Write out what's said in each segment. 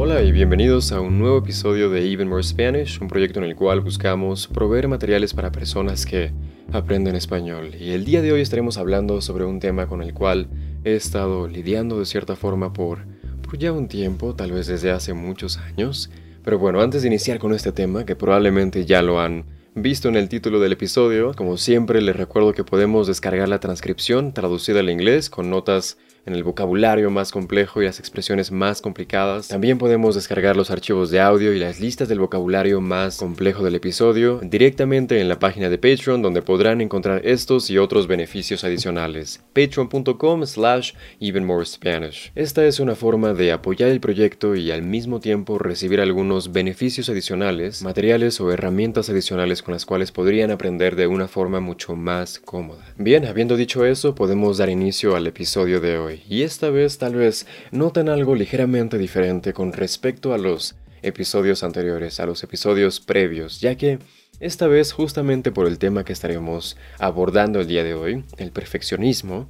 Hola y bienvenidos a un nuevo episodio de Even More Spanish, un proyecto en el cual buscamos proveer materiales para personas que aprenden español. Y el día de hoy estaremos hablando sobre un tema con el cual he estado lidiando de cierta forma por, por ya un tiempo, tal vez desde hace muchos años. Pero bueno, antes de iniciar con este tema, que probablemente ya lo han visto en el título del episodio, como siempre les recuerdo que podemos descargar la transcripción traducida al inglés con notas en el vocabulario más complejo y las expresiones más complicadas. También podemos descargar los archivos de audio y las listas del vocabulario más complejo del episodio directamente en la página de Patreon donde podrán encontrar estos y otros beneficios adicionales. patreon.com slash even more Spanish. Esta es una forma de apoyar el proyecto y al mismo tiempo recibir algunos beneficios adicionales, materiales o herramientas adicionales con las cuales podrían aprender de una forma mucho más cómoda. Bien, habiendo dicho eso, podemos dar inicio al episodio de hoy y esta vez tal vez noten algo ligeramente diferente con respecto a los episodios anteriores, a los episodios previos, ya que esta vez justamente por el tema que estaremos abordando el día de hoy, el perfeccionismo,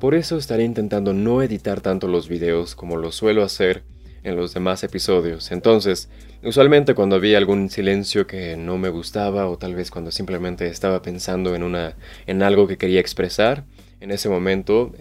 por eso estaré intentando no editar tanto los videos como lo suelo hacer en los demás episodios. Entonces, usualmente cuando había algún silencio que no me gustaba o tal vez cuando simplemente estaba pensando en una en algo que quería expresar, en ese momento,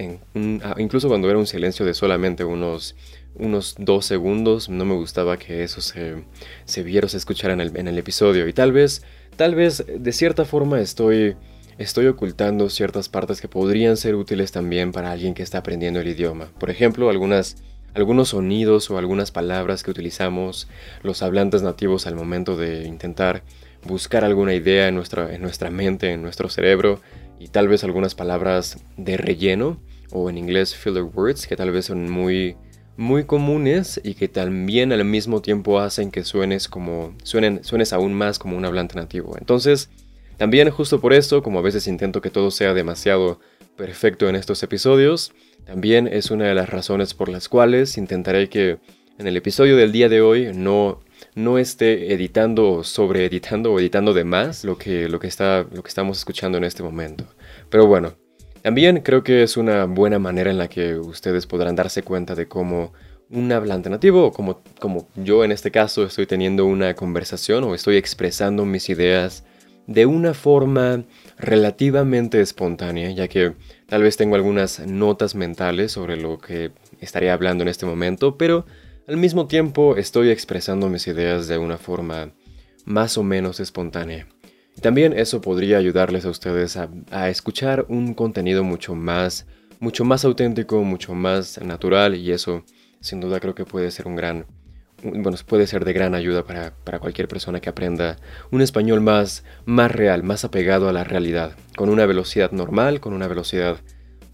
ah, incluso cuando era un silencio de solamente unos, unos dos segundos, no me gustaba que eso se, se viera o se escuchara en el, en el episodio. Y tal vez, tal vez, de cierta forma estoy, estoy ocultando ciertas partes que podrían ser útiles también para alguien que está aprendiendo el idioma. Por ejemplo, algunas algunos sonidos o algunas palabras que utilizamos los hablantes nativos al momento de intentar buscar alguna idea en nuestra, en nuestra mente, en nuestro cerebro, y tal vez algunas palabras de relleno o en inglés filler words que tal vez son muy muy comunes y que también al mismo tiempo hacen que suenes como suenen suenes aún más como un hablante nativo. Entonces, también justo por esto, como a veces intento que todo sea demasiado perfecto en estos episodios, también es una de las razones por las cuales intentaré que en el episodio del día de hoy no no esté editando, sobre editando o editando de más lo que, lo, que está, lo que estamos escuchando en este momento. Pero bueno, también creo que es una buena manera en la que ustedes podrán darse cuenta de cómo un hablante nativo, como, como yo en este caso estoy teniendo una conversación o estoy expresando mis ideas de una forma relativamente espontánea, ya que tal vez tengo algunas notas mentales sobre lo que estaría hablando en este momento, pero al mismo tiempo estoy expresando mis ideas de una forma más o menos espontánea. También eso podría ayudarles a ustedes a, escuchar un contenido mucho más, mucho más auténtico, mucho más natural y eso sin duda creo que puede ser un gran, bueno, puede ser de gran ayuda para, para, cualquier persona que aprenda un español más, más real, más apegado a la realidad, con una velocidad normal, con una velocidad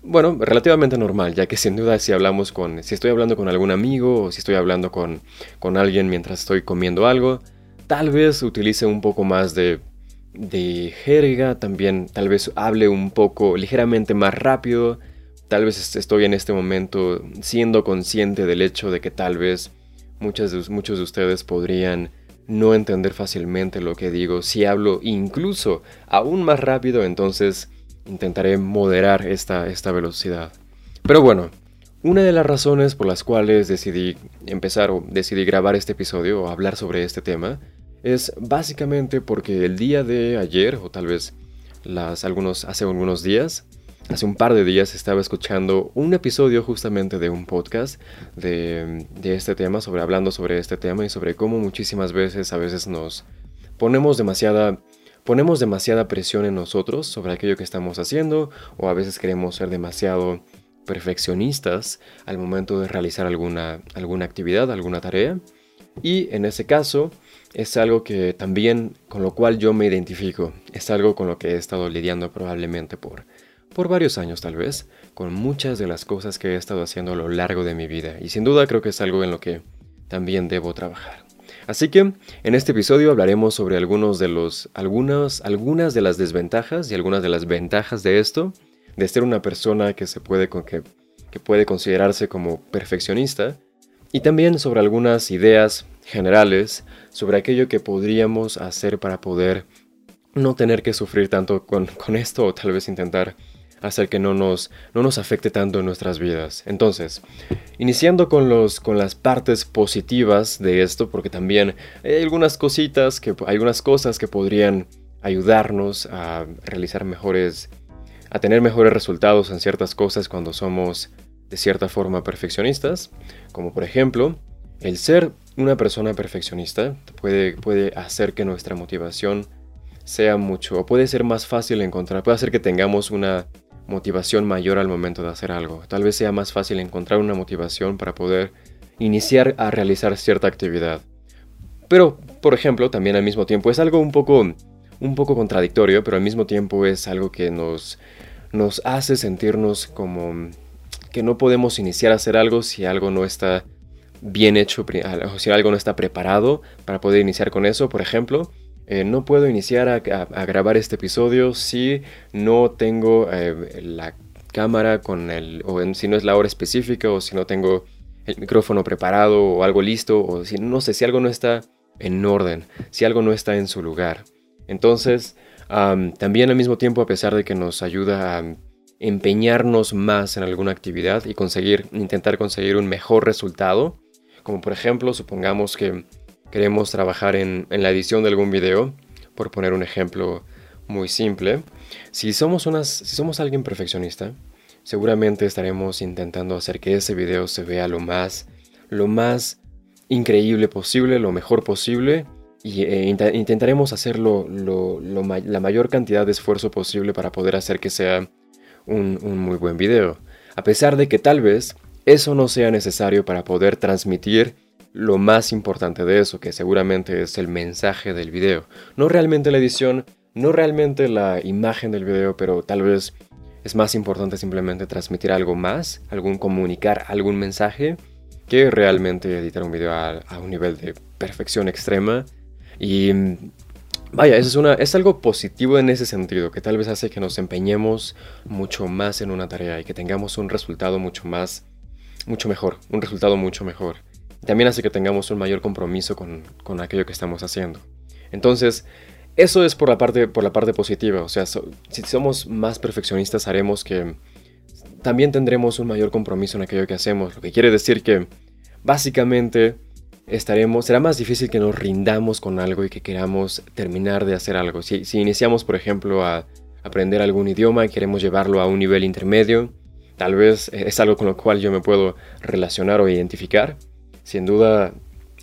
bueno, relativamente normal, ya que sin duda si hablamos con, si estoy hablando con algún amigo o si estoy hablando con, con alguien mientras estoy comiendo algo, tal vez utilice un poco más de, de jerga, también tal vez hable un poco ligeramente más rápido, tal vez estoy en este momento siendo consciente del hecho de que tal vez muchos de, muchos de ustedes podrían no entender fácilmente lo que digo. Si hablo incluso aún más rápido, entonces intentaré moderar esta, esta velocidad. Pero bueno, una de las razones por las cuales decidí empezar o decidí grabar este episodio o hablar sobre este tema es básicamente porque el día de ayer o tal vez las, algunos, hace algunos días, hace un par de días estaba escuchando un episodio justamente de un podcast de, de este tema, sobre hablando sobre este tema y sobre cómo muchísimas veces a veces nos ponemos demasiada ponemos demasiada presión en nosotros sobre aquello que estamos haciendo o a veces queremos ser demasiado perfeccionistas al momento de realizar alguna, alguna actividad, alguna tarea. Y en ese caso es algo que también con lo cual yo me identifico, es algo con lo que he estado lidiando probablemente por, por varios años tal vez, con muchas de las cosas que he estado haciendo a lo largo de mi vida y sin duda creo que es algo en lo que también debo trabajar. Así que en este episodio hablaremos sobre algunos de los, algunas, algunas de las desventajas y algunas de las ventajas de esto, de ser una persona que, se puede, que, que puede considerarse como perfeccionista, y también sobre algunas ideas generales sobre aquello que podríamos hacer para poder no tener que sufrir tanto con, con esto o tal vez intentar hacer que no nos, no nos afecte tanto en nuestras vidas. Entonces, iniciando con, los, con las partes positivas de esto, porque también hay algunas cositas, que, algunas cosas que podrían ayudarnos a realizar mejores, a tener mejores resultados en ciertas cosas cuando somos de cierta forma perfeccionistas, como por ejemplo, el ser una persona perfeccionista puede, puede hacer que nuestra motivación sea mucho, o puede ser más fácil encontrar, puede hacer que tengamos una motivación mayor al momento de hacer algo. Tal vez sea más fácil encontrar una motivación para poder iniciar a realizar cierta actividad. Pero, por ejemplo, también al mismo tiempo es algo un poco, un poco contradictorio, pero al mismo tiempo es algo que nos, nos hace sentirnos como que no podemos iniciar a hacer algo si algo no está bien hecho, o si algo no está preparado para poder iniciar con eso. Por ejemplo, eh, no puedo iniciar a, grabar este episodio si no tengo eh, la cámara con el, o si no es la hora específica, o si no tengo el micrófono preparado, o algo listo, o si no sé, si algo no está en orden, si algo no está en su lugar. Entonces, también al mismo tiempo, a pesar de que nos ayuda a empeñarnos más en alguna actividad y conseguir, intentar conseguir un mejor resultado, como por ejemplo, supongamos que queremos trabajar en, la edición de algún video, por poner un ejemplo muy simple, si somos, alguien perfeccionista, seguramente estaremos intentando hacer que ese video se vea lo más, lo más increíble posible, lo mejor posible, y e intentaremos hacerlo la mayor cantidad de esfuerzo posible para poder hacer que sea un muy buen video. A pesar de que tal vez eso no sea necesario para poder transmitir lo más importante de eso, que seguramente es el mensaje del video. No realmente la edición, no realmente la imagen del video, pero tal vez es más importante simplemente transmitir algo más, algún comunicar algún mensaje, que realmente editar un video a, un nivel de perfección extrema. Y vaya, eso es, es algo positivo en ese sentido, que tal vez hace que nos empeñemos mucho más en una tarea y que tengamos un resultado mucho más, mucho mejor, un resultado mucho mejor también hace que tengamos un mayor compromiso con, aquello que estamos haciendo. Entonces, eso es por la parte, por la parte positiva. O sea, si somos más perfeccionistas, haremos que también tendremos un mayor compromiso en aquello que hacemos. Lo que quiere decir que básicamente estaremos, será más difícil que nos rindamos con algo y que queramos terminar de hacer algo. Si, si iniciamos, por ejemplo, a aprender algún idioma y queremos llevarlo a un nivel intermedio, tal vez es algo con lo cual yo me puedo relacionar o identificar sin duda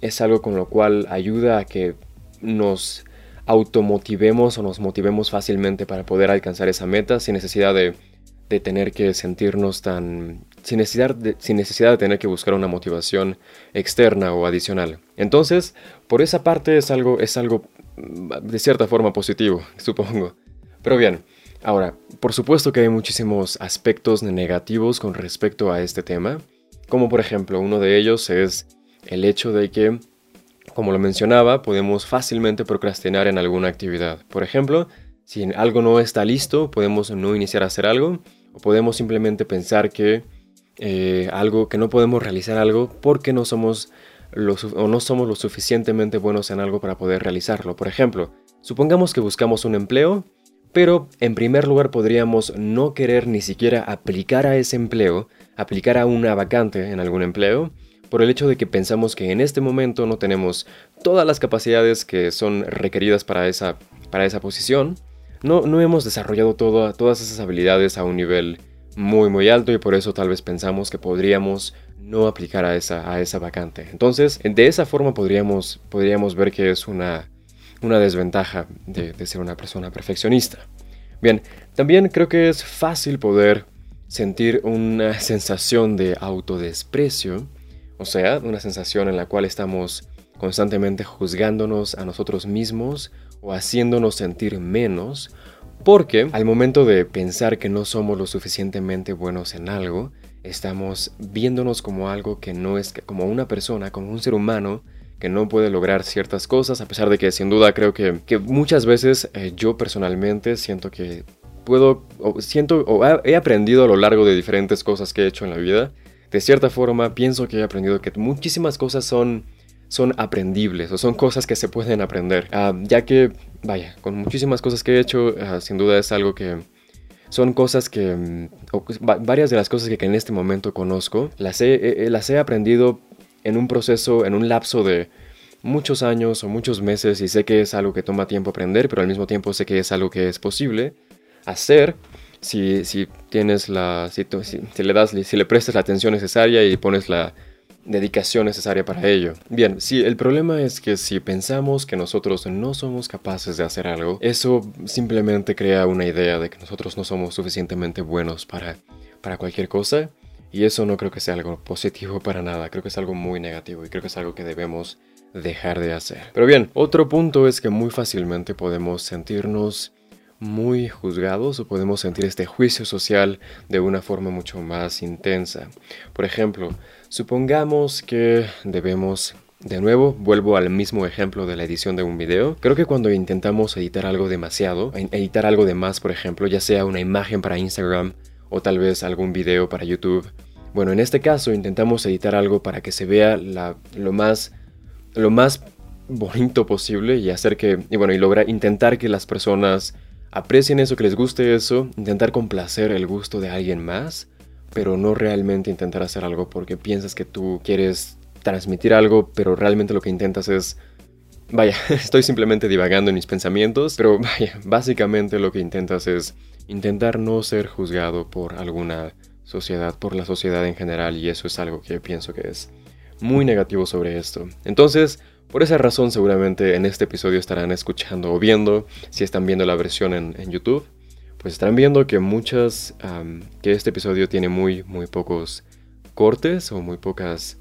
es algo con lo cual ayuda a que nos automotivemos o nos motivemos fácilmente para poder alcanzar esa meta sin necesidad de, tener que sentirnos tan... Sin necesidad, de, sin necesidad de tener que buscar una motivación externa o adicional. Entonces, por esa parte es algo, es algo de cierta forma positivo, supongo. Pero bien, ahora, por supuesto que hay muchísimos aspectos negativos con respecto a este tema como por ejemplo uno de ellos es el hecho de que, como lo mencionaba, podemos fácilmente procrastinar en alguna actividad. Por ejemplo, si algo no está listo, podemos no iniciar a hacer algo o podemos simplemente pensar que eh, algo que no podemos realizar algo porque no somos o no somos lo suficientemente buenos en algo para poder realizarlo. Por ejemplo, supongamos que buscamos un empleo pero en primer lugar podríamos no querer ni siquiera aplicar a ese empleo, aplicar a una vacante en algún empleo, por el hecho de que pensamos que en este momento no tenemos todas las capacidades que son requeridas para esa, para esa posición. No, no hemos desarrollado todas esas habilidades a un nivel muy muy alto y por eso tal vez pensamos que podríamos no aplicar a esa, a esa vacante. Entonces, de esa forma podríamos, podríamos ver que es una, una desventaja de, ser una persona perfeccionista. Bien, también creo que es fácil poder sentir una sensación de autodesprecio, o sea, una sensación en la cual estamos constantemente juzgándonos a nosotros mismos o haciéndonos sentir menos, porque al momento de pensar que no somos lo suficientemente buenos en algo, estamos viéndonos como algo que no es como una persona, como un ser humano que no puede lograr ciertas cosas, a pesar de que sin duda creo que, muchas veces eh, yo personalmente siento que puedo, o siento, o he aprendido a lo largo de diferentes cosas que he hecho en la vida, de cierta forma pienso que he aprendido que muchísimas cosas son, son aprendibles o son cosas que se pueden aprender, ah, ya que, vaya, con muchísimas cosas que he hecho, ah, sin duda es algo que son cosas que, mm, varias de las cosas que en este momento conozco, las he, las he aprendido en un proceso, en un lapso de muchos años o muchos meses y sé que es algo que toma tiempo aprender, pero al mismo tiempo sé que es algo que es posible hacer si, si tienes la, si, si, le das, si le prestas la atención necesaria y pones la dedicación necesaria para ello. Bien, si el problema es que si pensamos que nosotros no somos capaces de hacer algo, eso simplemente crea una idea de que nosotros no somos suficientemente buenos para, para cualquier cosa. Y eso no creo que sea algo positivo para nada, creo que es algo muy negativo y creo que es algo que debemos dejar de hacer. Pero bien, otro punto es que muy fácilmente podemos sentirnos muy juzgados o podemos sentir este juicio social de una forma mucho más intensa. Por ejemplo, supongamos que debemos de nuevo, vuelvo al mismo ejemplo de la edición de un video. Creo que cuando intentamos editar algo demasiado, editar algo de más, por ejemplo, ya sea una imagen para Instagram o tal vez algún video para YouTube, bueno, en este caso intentamos editar algo para que se vea lo más lo más bonito posible y hacer que y bueno, y lograr intentar que las personas aprecien eso, que les guste eso, intentar complacer el gusto de alguien más, pero no realmente intentar hacer algo porque piensas que tú quieres transmitir algo, pero realmente lo que intentas es... Vaya, estoy simplemente divagando en mis pensamientos, pero vaya, básicamente lo que intentas es intentar no ser juzgado por alguna sociedad, por la sociedad en general, y eso es algo que pienso que es muy negativo sobre esto. Entonces, por esa razón seguramente en este episodio estarán escuchando o viendo, si están viendo la versión en, YouTube, pues estarán viendo que muchas, que este episodio tiene muy, muy pocos cortes o muy pocas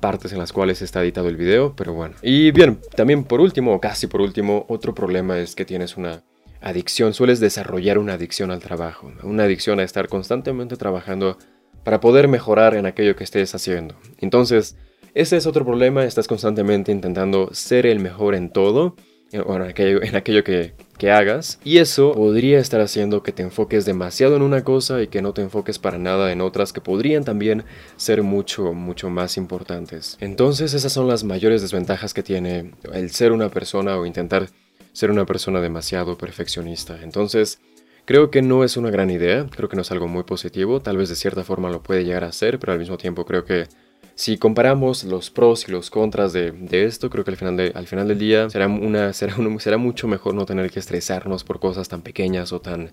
partes en las cuales está editado el video, pero bueno. Y bien, también por último, o casi por último, otro problema es que tienes una adicción, sueles desarrollar una adicción al trabajo, una adicción a estar constantemente trabajando para poder mejorar en aquello que estés haciendo. Entonces, ese es otro problema, estás constantemente intentando ser el mejor en todo, en aquello, en aquello que, que hagas, y eso podría estar haciendo que te enfoques demasiado en una cosa y que no te enfoques para nada en otras que podrían también ser mucho, mucho más importantes. Entonces esas son las mayores desventajas que tiene el ser una persona o intentar ser una persona demasiado perfeccionista. Entonces, Creo que no es una gran idea, creo que no es algo muy positivo, tal vez de cierta forma lo puede llegar a ser, pero al mismo tiempo creo que si comparamos los pros y los contras de, esto, creo que al final, al final del día será, una, será, será mucho mejor no tener que estresarnos por cosas tan pequeñas o tan,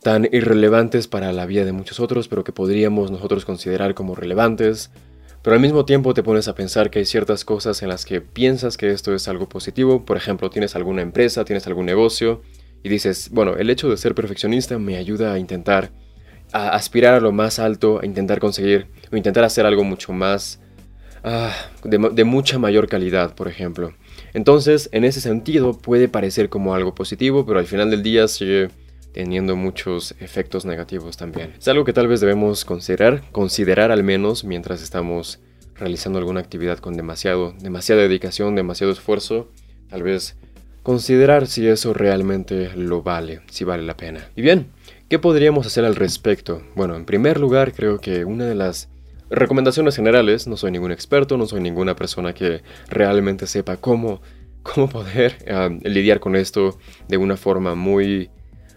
tan irrelevantes para la vida de muchos otros, pero que podríamos nosotros considerar como relevantes. Pero al mismo tiempo te pones a pensar que hay ciertas cosas en las que piensas que esto es algo positivo. Por ejemplo, tienes alguna empresa, tienes algún negocio y dices, bueno, el hecho de ser perfeccionista me ayuda a intentar a aspirar a lo más alto, a intentar conseguir o intentar hacer algo mucho más ah, de, mucha mayor calidad, por ejemplo. Entonces, en ese sentido, puede parecer como algo positivo, pero al final del día sigue teniendo muchos efectos negativos también. Es algo que tal vez debemos considerar, considerar al menos mientras estamos realizando alguna actividad con demasiado, demasiada dedicación, demasiado esfuerzo. Tal vez considerar si eso realmente lo vale, si vale la pena. Y bien, ¿Qué podríamos hacer al respecto? Bueno, en primer lugar, creo que una de las recomendaciones generales, no soy ningún experto, no soy ninguna persona que realmente sepa cómo, cómo poder ah, lidiar con esto de una forma muy,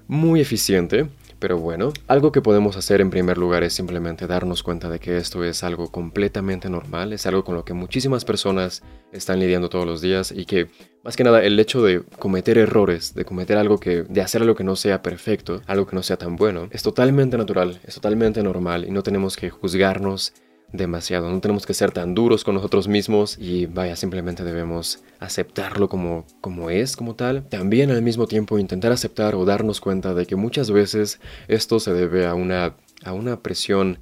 muy eficiente. Pero bueno, algo que podemos hacer en primer lugar es simplemente darnos cuenta de que esto es algo completamente normal, es algo con lo que muchísimas personas están lidiando todos los días y que más que nada el hecho de cometer errores, de cometer algo que, de hacer algo que no sea perfecto, algo que no sea tan bueno, es totalmente natural, es totalmente normal y no tenemos que juzgarnos demasiado. No tenemos que ser tan duros con nosotros mismos y vaya, simplemente debemos aceptarlo como, como es, como tal. También al mismo tiempo intentar aceptar o darnos cuenta de que muchas veces esto se debe a una, a una presión,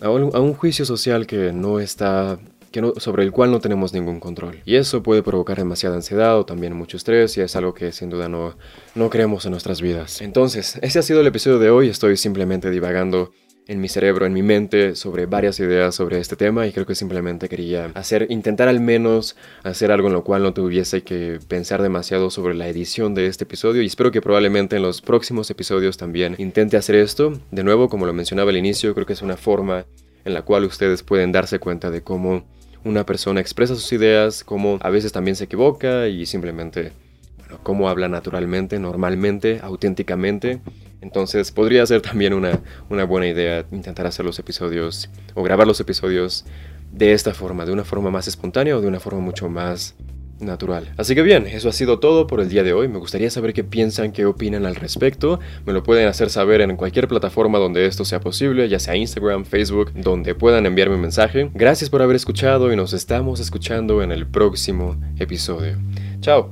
a un, a un juicio social que no está que no, sobre el cual no tenemos ningún control. Y eso puede provocar demasiada ansiedad o también mucho estrés y es algo que sin duda no, no creemos en nuestras vidas. Entonces, ese ha sido el episodio de hoy. Estoy simplemente divagando en mi cerebro, en mi mente, sobre varias ideas sobre este tema y creo que simplemente quería hacer, intentar al menos hacer algo en lo cual no tuviese que pensar demasiado sobre la edición de este episodio y espero que probablemente en los próximos episodios también intente hacer esto. De nuevo, como lo mencionaba al inicio, creo que es una forma en la cual ustedes pueden darse cuenta de cómo una persona expresa sus ideas, cómo a veces también se equivoca y simplemente, bueno, cómo habla naturalmente, normalmente, auténticamente Entonces podría ser también una, una buena idea intentar hacer los episodios o grabar los episodios de esta forma, de una forma más espontánea o de una forma mucho más natural. Así que bien, eso ha sido todo por el día de hoy. Me gustaría saber qué piensan, qué opinan al respecto. Me lo pueden hacer saber en cualquier plataforma donde esto sea posible, ya sea Instagram, Facebook, donde puedan enviarme un mensaje. Gracias por haber escuchado y nos estamos escuchando en el próximo episodio. Chao.